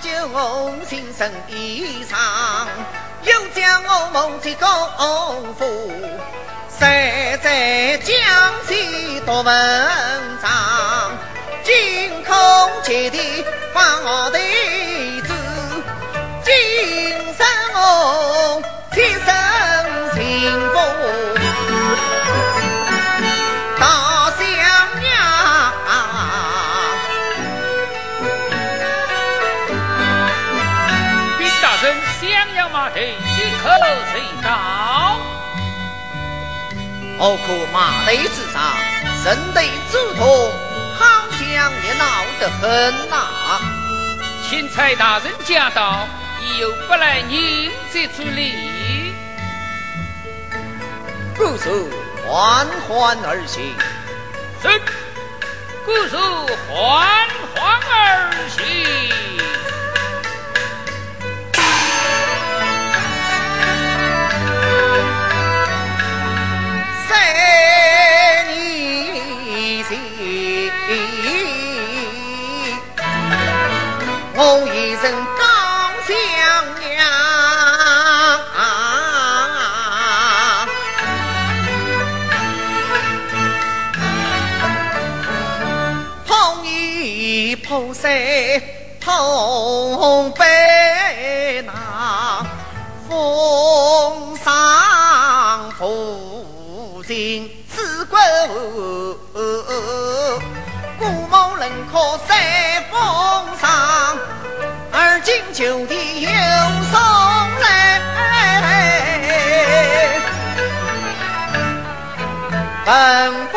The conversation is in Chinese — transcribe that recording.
救我心神衣裳，又将我梦见高父，实在江西读文章，惊恐极地放头。何苦马队之上，身对主痛，好像也闹得很呐。钦差大人驾到，又不来迎接处理。姑苏缓缓而行。是，姑苏缓缓而行。一菩萨同悲那奉上父亲赐国，古某能可三奉上。而今就地又送来，本